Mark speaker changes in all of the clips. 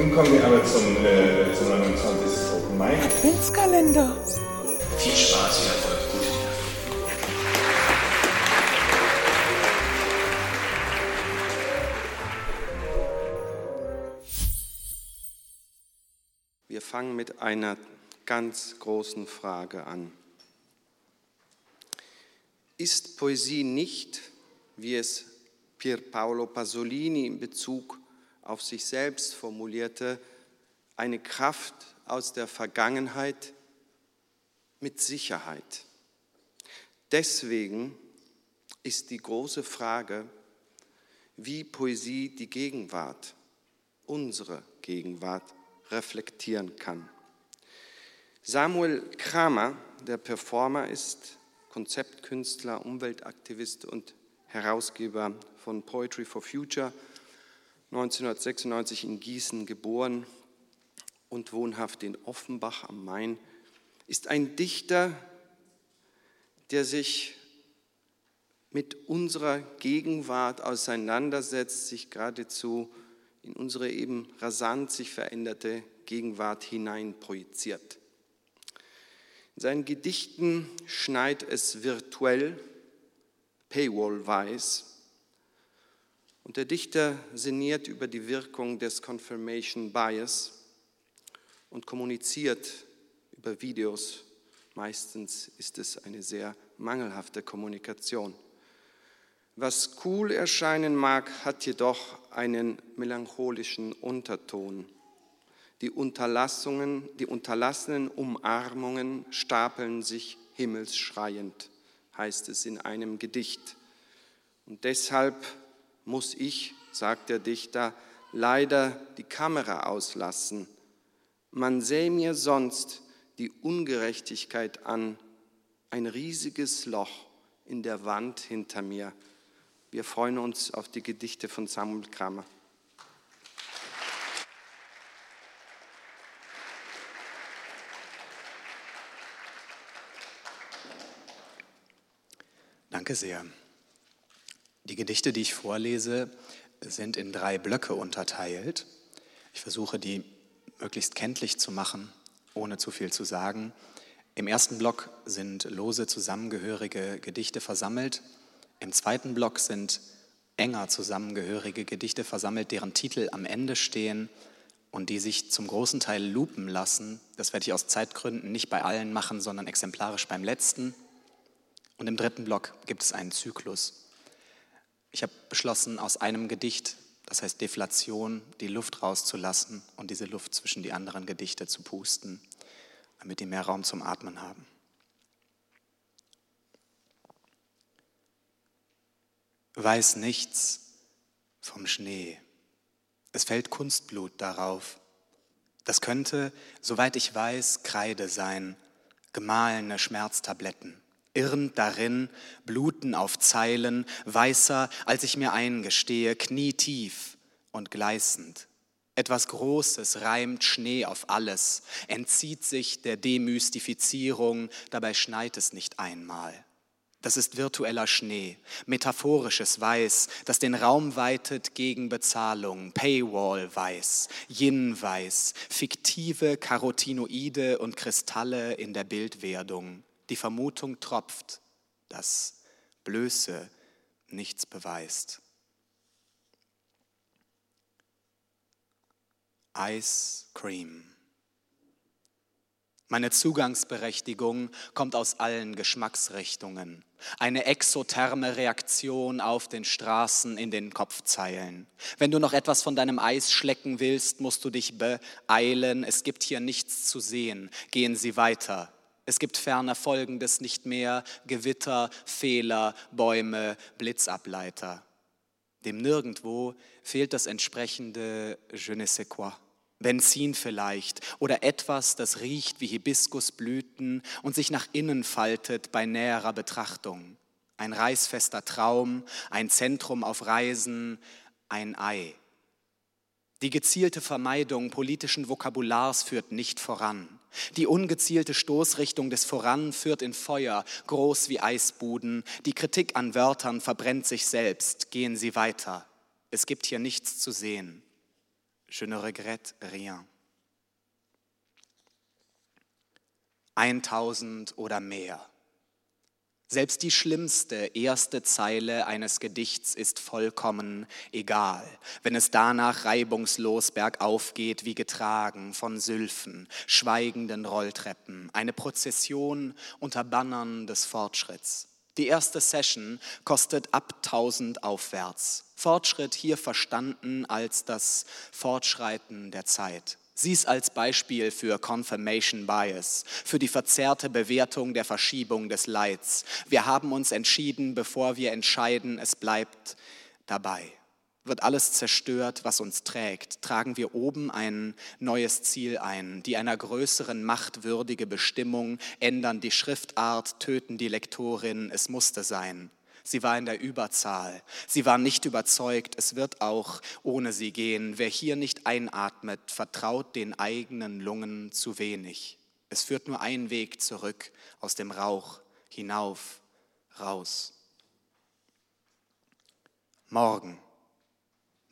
Speaker 1: Nun kommen wir aber zum, äh, zum 29. Open Mic.
Speaker 2: Adventskalender.
Speaker 3: Viel Spaß, viel Erfolg, gute.
Speaker 4: Wir fangen mit einer ganz großen Frage an. Ist Poesie nicht, wie es Pier Paolo Pasolini in Bezug auf sich selbst formulierte, eine Kraft aus der Vergangenheit mit Sicherheit? Deswegen ist die große Frage, wie Poesie die Gegenwart, unsere Gegenwart, reflektieren kann. Samuel Kramer, der Performer, ist Konzeptkünstler, Umweltaktivist und Herausgeber von Poetry for Future, 1996 in Gießen geboren und wohnhaft in Offenbach am Main, ist ein Dichter, der sich mit unserer Gegenwart auseinandersetzt, sich geradezu in unsere eben rasant sich veränderte Gegenwart hinein projiziert. In seinen Gedichten schneit es virtuell, paywall-weiß, und der Dichter sinniert über die Wirkung des Confirmation Bias und kommuniziert über Videos. Meistens ist es eine sehr mangelhafte Kommunikation. Was cool erscheinen mag, hat jedoch einen melancholischen Unterton. Die, Unterlassungen, die unterlassenen Umarmungen stapeln sich himmelsschreiend, heißt es in einem Gedicht. Und deshalb muss ich, sagt der Dichter, leider die Kamera auslassen. Man sähe mir sonst die Ungerechtigkeit an, ein riesiges Loch in der Wand hinter mir. Wir freuen uns auf die Gedichte von Samuel Kramer.
Speaker 5: Danke sehr. Die Gedichte, die ich vorlese, sind in drei Blöcke unterteilt. Ich versuche, die möglichst kenntlich zu machen, ohne zu viel zu sagen. Im ersten Block sind lose zusammengehörige Gedichte versammelt. Im zweiten Block sind enger zusammengehörige Gedichte versammelt, deren Titel am Ende stehen und die sich zum großen Teil lupen lassen. Das werde ich aus Zeitgründen nicht bei allen machen, sondern exemplarisch beim letzten. Und im dritten Block gibt es einen Zyklus. Ich habe beschlossen, aus einem Gedicht, das heißt Deflation, die Luft rauszulassen und diese Luft zwischen die anderen Gedichte zu pusten, damit die mehr Raum zum Atmen haben. Weiß nichts vom Schnee. Es fällt Kunstblut darauf. Das könnte, soweit ich weiß, Kreide sein, gemahlene Schmerztabletten irrend darin, bluten auf Zeilen, weißer, als ich mir eingestehe, knietief und gleißend. Etwas Großes reimt Schnee auf alles, entzieht sich der Demystifizierung, dabei schneit es nicht einmal. Das ist virtueller Schnee, metaphorisches Weiß, das den Raum weitet gegen Bezahlung, Paywall-Weiß, Yin-Weiß, fiktive Carotinoide und Kristalle in der Bildwerdung. Die Vermutung tropft, dass Blöße nichts beweist. Ice Cream. Meine Zugangsberechtigung kommt aus allen Geschmacksrichtungen. Eine exotherme Reaktion auf den Straßen in den Kopfzeilen. Wenn du noch etwas von deinem Eis schlecken willst, musst du dich beeilen. Es gibt hier nichts zu sehen. Gehen Sie weiter. Es gibt ferner Folgendes nicht mehr, Gewitter, Fehler, Bäume, Blitzableiter. Dem Nirgendwo fehlt das entsprechende Je ne sais quoi. Benzin vielleicht oder etwas, das riecht wie Hibiskusblüten und sich nach innen faltet bei näherer Betrachtung. Ein reißfester Traum, ein Zentrum auf Reisen, ein Ei. Die gezielte Vermeidung politischen Vokabulars führt nicht voran. Die ungezielte Stoßrichtung des Voran führt in Feuer, groß wie Eisbuden. Die Kritik an Wörtern verbrennt sich selbst. Gehen Sie weiter. Es gibt hier nichts zu sehen. Je ne regrette rien. 1000 oder mehr. Selbst die schlimmste erste Zeile eines Gedichts ist vollkommen egal, wenn es danach reibungslos bergauf geht, wie getragen von Sylphen, schweigenden Rolltreppen, eine Prozession unter Bannern des Fortschritts. Die erste Session kostet ab 1000 aufwärts. Fortschritt hier verstanden als das Fortschreiten der Zeit. Sieh es als Beispiel für Confirmation Bias, für die verzerrte Bewertung der Verschiebung des Leids. Wir haben uns entschieden, bevor wir entscheiden, es bleibt dabei. Wird alles zerstört, was uns trägt, tragen wir oben ein neues Ziel ein, die einer größeren Macht würdige Bestimmung, ändern die Schriftart, töten die Lektorin, es musste sein. Sie war in der Überzahl. Sie war nicht überzeugt, es wird auch ohne sie gehen. Wer hier nicht einatmet, vertraut den eigenen Lungen zu wenig. Es führt nur ein Weg zurück aus dem Rauch, hinauf, raus. Morgen.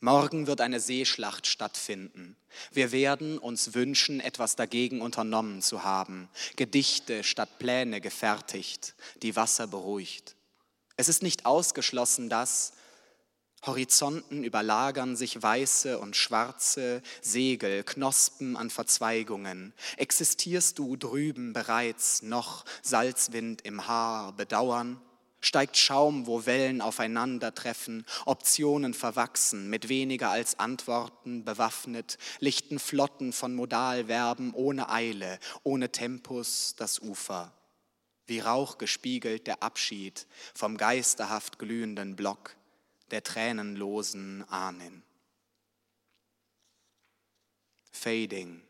Speaker 5: Morgen wird eine Seeschlacht stattfinden. Wir werden uns wünschen, etwas dagegen unternommen zu haben, Gedichte statt Pläne gefertigt, die Wasser beruhigt. Es ist nicht ausgeschlossen, dass Horizonten überlagern sich weiße und schwarze Segel, Knospen an Verzweigungen. Existierst du drüben bereits noch Salzwind im Haar, Bedauern? Steigt Schaum, wo Wellen aufeinandertreffen, Optionen verwachsen, mit weniger als Antworten bewaffnet, lichten Flotten von Modalverben ohne Eile, ohne Tempus das Ufer wie Rauch gespiegelt der Abschied vom geisterhaft glühenden Block der tränenlosen Ahnen. Fading,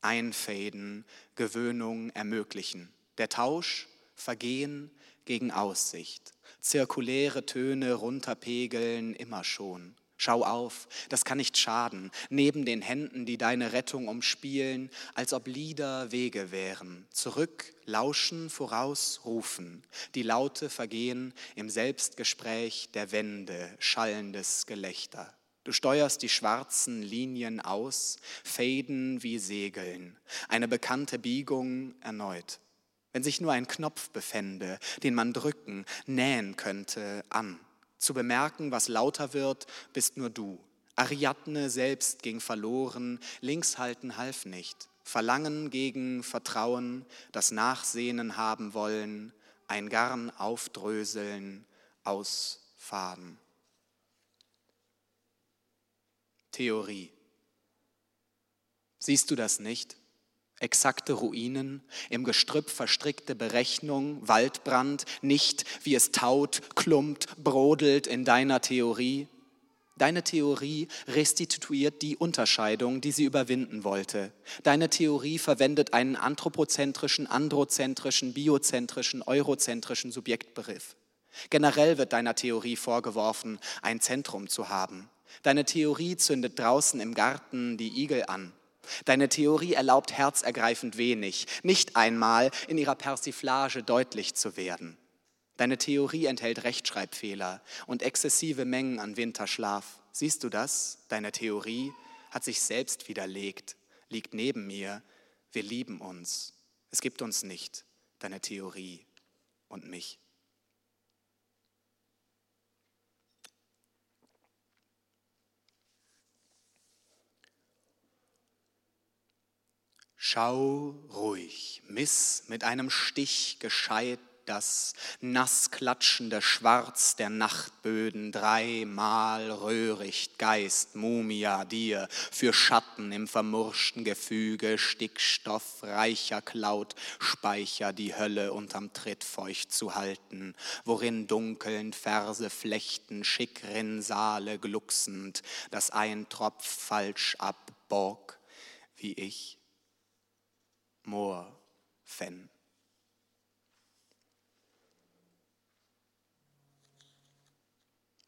Speaker 5: Einfaden, Gewöhnung ermöglichen. Der Tausch, Vergehen gegen Aussicht. Zirkuläre Töne runterpegeln immer schon. Schau auf, das kann nicht schaden, neben den Händen, die deine Rettung umspielen, als ob Lieder Wege wären. Zurück, lauschen, voraus, rufen. Die Laute vergehen im Selbstgespräch der Wände, schallendes Gelächter. Du steuerst die schwarzen Linien aus, faden wie Segeln. Eine bekannte Biegung erneut. Wenn sich nur ein Knopf befände, den man drücken, nähen könnte, an. Zu bemerken, was lauter wird, bist nur du. Ariadne selbst ging verloren, linkshalten half nicht. Verlangen gegen Vertrauen, das Nachsehnen haben wollen, ein Garn aufdröseln, ausfaden. Theorie. Siehst du das nicht? Exakte Ruinen, im Gestrüpp verstrickte Berechnung, Waldbrand, nicht wie es taut, klumpt, brodelt in deiner Theorie. Deine Theorie restituiert die Unterscheidung, die sie überwinden wollte. Deine Theorie verwendet einen anthropozentrischen, androzentrischen, biozentrischen, eurozentrischen Subjektbegriff. Generell wird deiner Theorie vorgeworfen, ein Zentrum zu haben. Deine Theorie zündet draußen im Garten die Igel an. Deine Theorie erlaubt herzergreifend wenig, nicht einmal in ihrer Persiflage deutlich zu werden. Deine Theorie enthält Rechtschreibfehler und exzessive Mengen an Winterschlaf. Siehst du das? Deine Theorie hat sich selbst widerlegt, liegt neben mir. Wir lieben uns. Es gibt uns nicht, deine Theorie und mich. Schau ruhig, miss mit einem Stich gescheit das nassklatschende Schwarz der Nachtböden dreimal röhricht Geist, Mumia dir für Schatten im vermurschten Gefüge, Stickstoff reicher Cloud, Speicher die Hölle unterm Tritt feucht zu halten, worin dunkeln Verse flechten, schick Rinnsale glucksend, das ein Tropf falsch abborg, wie ich more than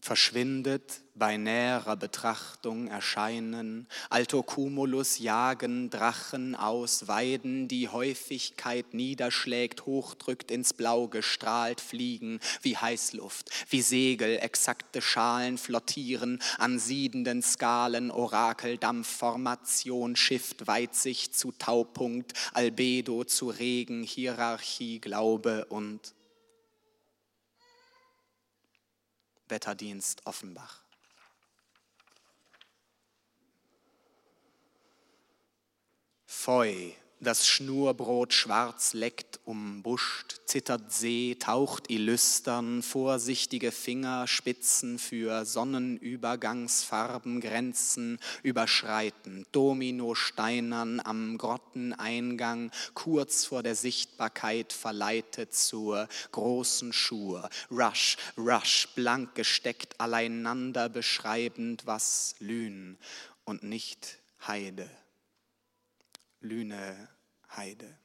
Speaker 5: verschwindet bei näherer Betrachtung erscheinen, Altocumulus jagen Drachen aus Weiden, die Häufigkeit niederschlägt, hochdrückt ins Blau gestrahlt, fliegen wie Heißluft, wie Segel, exakte Schalen flottieren, an siedenden Skalen, Orakel, Dampfformation, Shift, Weitsicht zu Taupunkt, Albedo zu Regen, Hierarchie, Glaube und Wetterdienst Offenbach. Feu, das Schnurbrot schwarz leckt, umbuscht, zittert See, taucht Illüstern, vorsichtige Fingerspitzen für Sonnenübergangsfarben, Grenzen überschreiten, Dominosteinern am Grotteneingang, kurz vor der Sichtbarkeit verleitet zur großen Schur. Rush, Rush, blank gesteckt, alleinander beschreibend, was Lühn und nicht Heide. Lüne Heide.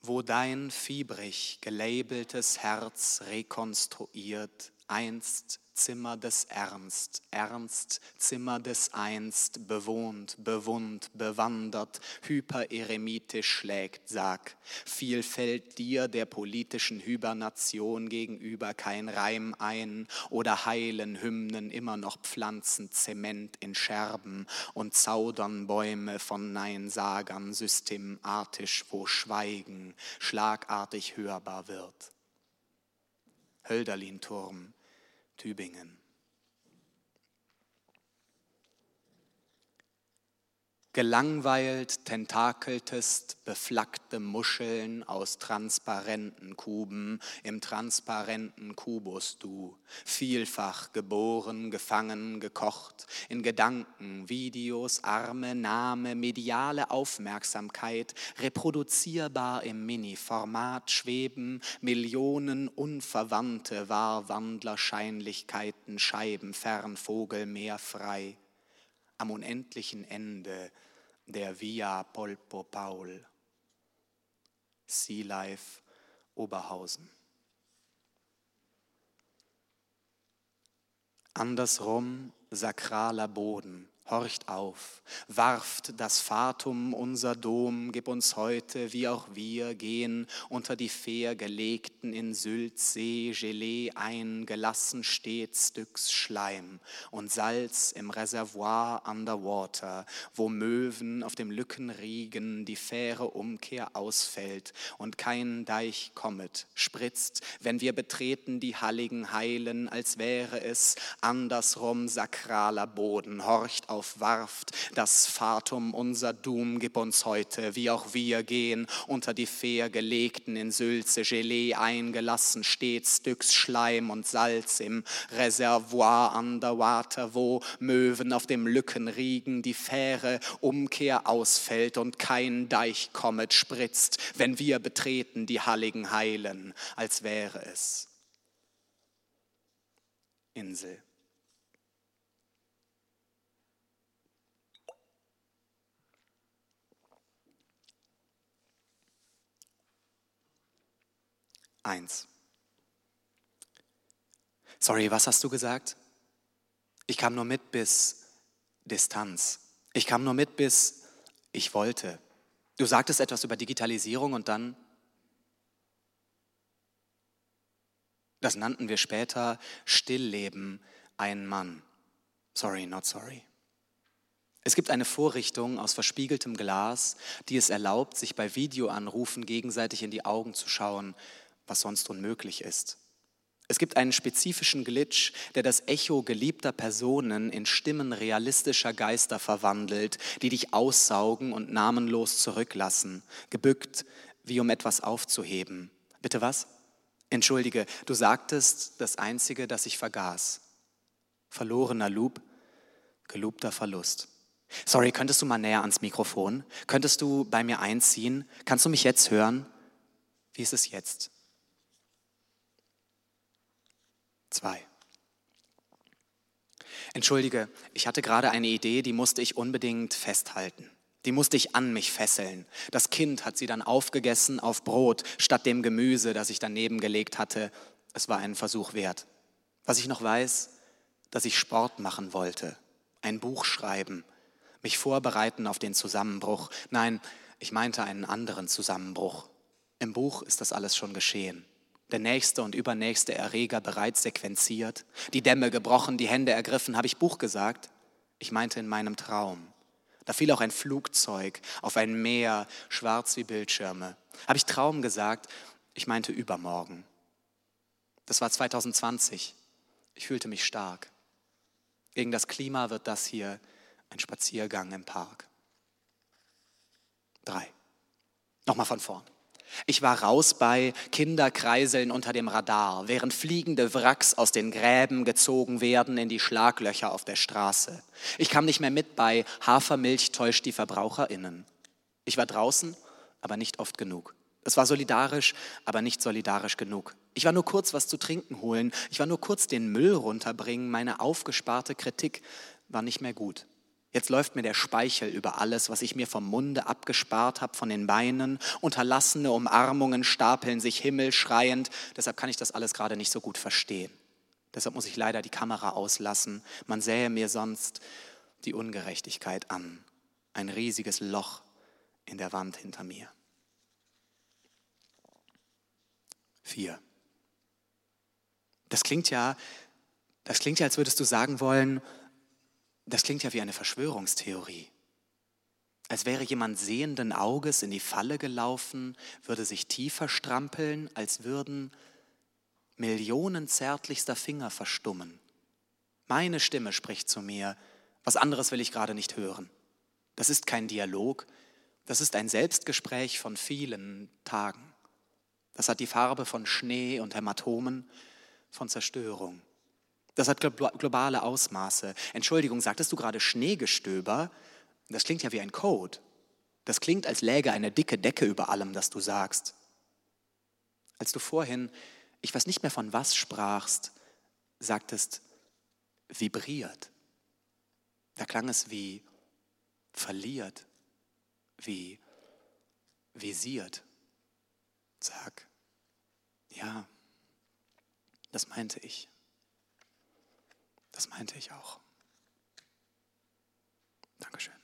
Speaker 5: Wo dein fiebrig gelabeltes Herz rekonstruiert einst Zimmer des Ernst, Ernst Zimmer des Einst, bewohnt, bewohnt, bewandert, hypereremitisch schlägt, sag, viel fällt dir der politischen Hybernation gegenüber kein Reim ein oder heilen Hymnen immer noch Pflanzen, Zement in Scherben und zaudern Bäume von Neinsagern systematisch, wo Schweigen schlagartig hörbar wird. Hölderlin-Turm, Tübingen. Gelangweilt tentakeltest beflaggte Muscheln aus transparenten Kuben. Im transparenten Kubus du, vielfach geboren, gefangen, gekocht, in Gedanken, Videos, Arme, Name, mediale Aufmerksamkeit, reproduzierbar im Mini-Format schweben Millionen unverwandte Wahrwandlerscheinlichkeiten, Scheiben, fern, Vogel, Meer frei. Am unendlichen Ende der Via Polpo Paul, Sea Life Oberhausen. Andersrum sakraler Boden, horcht auf, warft das Fatum unser Dom, gib uns heute, wie auch wir, gehen unter die fair gelegten in Syltsee Gelee ein, gelassen stets Stücks Schleim und Salz im Reservoir underwater, wo Möwen auf dem Lückenriegen die faire Umkehr ausfällt und kein Deich kommet, spritzt, wenn wir betreten die halligen Heilen, als wäre es andersrum sakraler Boden, horcht auf auf, warft das Fatum unser Doom, gib uns heute, wie auch wir gehen, unter die fair gelegten in Sülze, Gelee eingelassen, stets Stücks Schleim und Salz im Reservoir underwater, wo Möwen auf dem Lückenriegen die Fähre Umkehr ausfällt und kein Deich kommet, spritzt, wenn wir betreten die halligen Heilen, als wäre es Insel. Eins. Sorry, was hast du gesagt? Ich kam nur mit bis Distanz. Ich kam nur mit bis ich wollte. Du sagtest etwas über Digitalisierung und dann, das nannten wir später Stillleben, ein Mann. Sorry, not sorry. Es gibt eine Vorrichtung aus verspiegeltem Glas, die es erlaubt, sich bei Videoanrufen gegenseitig in die Augen zu schauen was sonst unmöglich ist. Es gibt einen spezifischen Glitch, der das Echo geliebter Personen in Stimmen realistischer Geister verwandelt, die dich aussaugen und namenlos zurücklassen, gebückt, wie um etwas aufzuheben. Bitte was? Entschuldige, du sagtest das Einzige, das ich vergaß. Verlorener Loop, gelobter Verlust. Sorry, könntest du mal näher ans Mikrofon? Könntest du bei mir einziehen? Kannst du mich jetzt hören? Wie ist es jetzt? Zwei. Entschuldige, ich hatte gerade eine Idee, die musste ich unbedingt festhalten. Die musste ich an mich fesseln. Das Kind hat sie dann aufgegessen auf Brot statt dem Gemüse, das ich daneben gelegt hatte. Es war einen Versuch wert. Was ich noch weiß, dass ich Sport machen wollte, ein Buch schreiben, mich vorbereiten auf den Zusammenbruch. Nein, ich meinte einen anderen Zusammenbruch. Im Buch ist das alles schon geschehen. Der nächste und übernächste Erreger bereits sequenziert, die Dämme gebrochen, die Hände ergriffen. Habe ich Buch gesagt? Ich meinte in meinem Traum. Da fiel auch ein Flugzeug auf ein Meer, schwarz wie Bildschirme. Habe ich Traum gesagt? Ich meinte übermorgen. Das war 2020. Ich fühlte mich stark. Gegen das Klima wird das hier ein Spaziergang im Park. Drei. Nochmal von vorn. Ich war raus bei Kinderkreiseln unter dem Radar, während fliegende Wracks aus den Gräben gezogen werden in die Schlaglöcher auf der Straße. Ich kam nicht mehr mit bei Hafermilch täuscht die VerbraucherInnen. Ich war draußen, aber nicht oft genug. Es war solidarisch, aber nicht solidarisch genug. Ich war nur kurz was zu trinken holen. Ich war nur kurz den Müll runterbringen. Meine aufgesparte Kritik war nicht mehr gut. Jetzt läuft mir der Speichel über alles, was ich mir vom Munde abgespart habe, von den Beinen. Unterlassene Umarmungen stapeln sich himmelschreiend. Deshalb kann ich das alles gerade nicht so gut verstehen. Deshalb muss ich leider die Kamera auslassen. Man sähe mir sonst die Ungerechtigkeit an. Ein riesiges Loch in der Wand hinter mir. Vier. Das klingt ja, das klingt ja, als würdest du sagen wollen, das klingt ja wie eine Verschwörungstheorie. Als wäre jemand sehenden Auges in die Falle gelaufen, würde sich tiefer strampeln, als würden Millionen zärtlichster Finger verstummen. Meine Stimme spricht zu mir, was anderes will ich gerade nicht hören. Das ist kein Dialog, das ist ein Selbstgespräch von vielen Tagen. Das hat die Farbe von Schnee und Hämatomen, von Zerstörung. Das hat globale Ausmaße. Entschuldigung, sagtest du gerade Schneegestöber? Das klingt ja wie ein Code. Das klingt, als läge eine dicke Decke über allem, das du sagst. Als du vorhin, ich weiß nicht mehr von was sprachst, sagtest, vibriert. Da klang es wie verliert, wie visiert. Sag, ja, das meinte ich. Das meinte ich auch. Dankeschön.